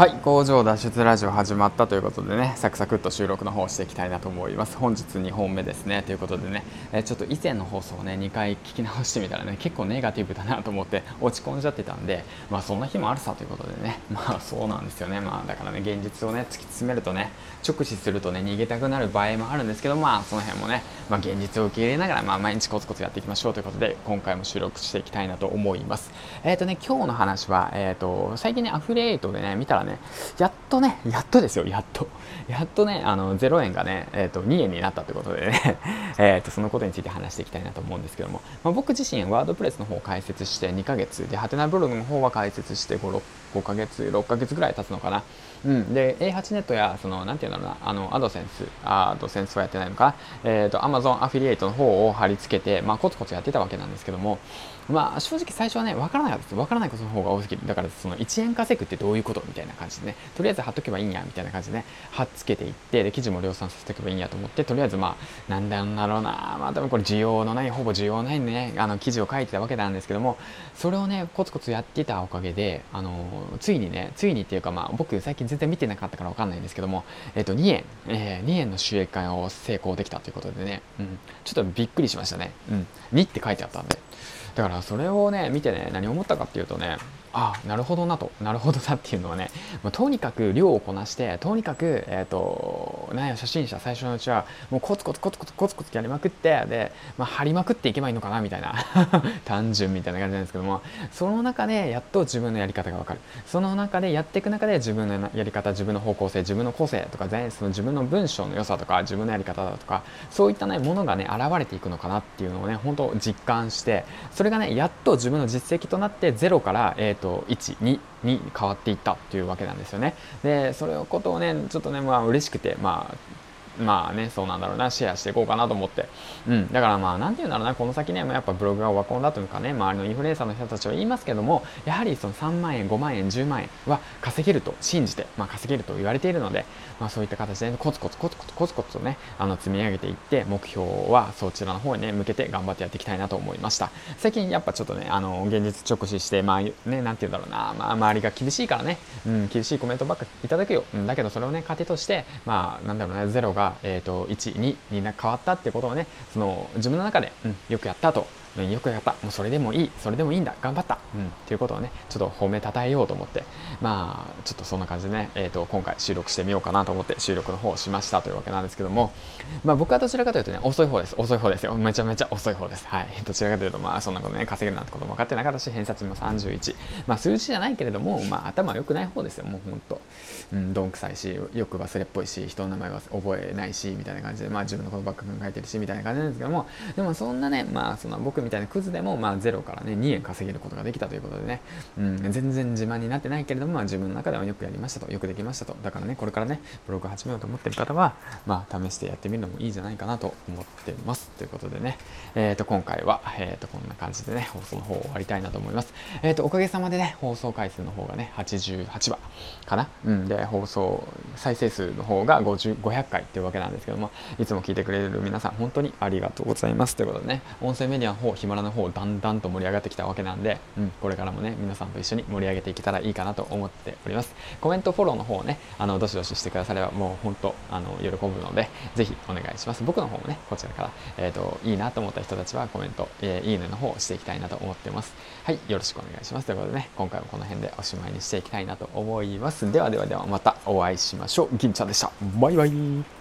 はい工場脱出ラジオ始まったということでねサクサクっと収録の方をしていきたいなと思います。本日2本目ですね。ということでね、えちょっと以前の放送をね2回聞き直してみたらね結構ネガティブだなと思って落ち込んじゃってたんでまあそんな日もあるさということでねまあそうなんですよね。まあだからね現実をね突き詰めるとね直視するとね逃げたくなる場合もあるんですけどまあその辺もねまあ現実を受け入れながらまあ毎日コツコツやっていきましょうということで今回も収録していきたいなと思います。えっ、ー、とね今日の話はえっ、ー、と最近ねアフリエイトでね見たらねやっとね、やっとですよ、やっと。やっとね、あの、0円がね、えっ、ー、と、2円になったということでね、えっと、そのことについて話していきたいなと思うんですけども、まあ、僕自身、ワードプレスの方を開設して2ヶ月、で、ハテナブログの方は開設して5、6 5ヶ月、6ヶ月ぐらい経つのかな。うん、で、A8 ネットや、その、なんていうんだろうな、あの、アドセンス、アドセンスはやってないのか、えっ、ー、と、Amazon アフィリエイトの方を貼り付けて、まあ、コツコツやってたわけなんですけども、まあ、正直最初はね、わからなかったです。わからないことの方が多すぎる。だから、その1円稼ぐってどういうことみたいな。感じでね、とりあえず貼っとけばいいんや、みたいな感じでね、貼っつけていって、で、記事も量産させておけばいいんやと思って、とりあえずまあ、なんだろうな、まあ、多分これ需要のない、ほぼ需要ないね、あの、記事を書いてたわけなんですけども、それをね、コツコツやってたおかげで、あの、ついにね、ついにっていうか、まあ、僕最近全然見てなかったからわかんないんですけども、えっ、と、2円、えー、2円の収益化を成功できたということでね、うん、ちょっとびっくりしましたね。うん、2って書いてあったんで。だからそれをね見てね何思ったかっていうとねあなるほどなと。なるほどなっていうのはね、まあ、とにかく量をこなしてとにかく、えーと、なんや初心者最初のうちはもうコツコツコツコツコツコツやりまくってで、まあ、張りまくっていけばいいのかなみたいな。単純みたいな感じなんですけども。その中でやっと自分のやり方が分かる。その中でやっていく中で自分のやり方自分の方向性自分の個性とか全その自分の文章の良さとか自分のやり方だとかそういったねものがね現れていくのかなっていうのをね本当実感してそれがねやっと自分の実績となって0から、えーと、1、2に変わっていったというわけなんですよね。で、それをことをね、ちょっとね、まあ嬉しくて、まあ、まあね、そうなんだろうな、シェアしていこうかなと思って。うん。だからまあ、なんて言うんだろうな、この先ね、やっぱブログがオワコンだというかね、周りのインフルエンサーの人たちは言いますけども、やはりその3万円、5万円、10万円は稼げると信じて、まあ稼げると言われているので、まあそういった形で、コツコツコツコツコツコツとね、あの積み上げていって、目標はそちらの方にね、向けて頑張ってやっていきたいなと思いました。最近やっぱちょっとね、あの、現実直視して、まあね、なんて言うんだろうな、まあ周りが厳しいからね、うん、厳しいコメントばっかいただくよ。うん、だけどそれをね、糧として、まあなんだろうな、0が、えっ、ー、と、1、2に変わったってことをねその自分の中で、うん、よくやったと、よくやった。もうそれでもいい。それでもいいんだ。頑張った。うん。っていうことをね、ちょっと褒めたたえようと思って、まあ、ちょっとそんな感じでね、えっ、ー、と、今回収録してみようかなと思って収録の方をしましたというわけなんですけども、まあ僕はどちらかというとね、遅い方です。遅い方ですよ。めちゃめちゃ遅い方です。はい。どちらかというと、まあそんなことね、稼げるなんてことも分かってなかったし、偏差値も31。まあ数字じゃないけれども、まあ頭良くない方ですよ。もうほんと。うん、どんくさいし、よく忘れっぽいし、人の名前は覚えないし、みたいな感じで、まあ自分のことばっか考えてるし、みたいな感じなんですけども、でもそんなね、まあその僕みたいなクズでも、まあ、0からね2円稼げることができたということでね、うん、全然自慢になってないけれども、まあ、自分の中ではよくやりましたと。よくできましたと。だからねこれからねブログ始めようと思ってる方は、まあ、試してやってみるのもいいんじゃないかなと思ってます。ということでね、えー、と今回は、えー、とこんな感じでね放送の方を終わりたいなと思います、えー、とおかげさまでね放送回数の方がね88話かな、うん、で放送再生数の方が50 500回っていうわけなんですけどもいつも聞いてくれる皆さん本当にありがとうございます。ということでね音声メディアの方ヒマラの方だんだんと盛り上がってきたわけなんで、うん、これからもね皆さんと一緒に盛り上げていけたらいいかなと思っております。コメントフォローの方をねあのどしどししてくださればもう本当あの喜ぶのでぜひお願いします。僕の方もねこちらから、えーと、いいなと思った人たちはコメント、えー、いいねの方をしていきたいなと思ってます。はいよろしくお願いします。ということでね今回もこの辺でおしまいにしていきたいなと思います。ではではではまたお会いしましょう。銀ちゃんでした。バイバイ。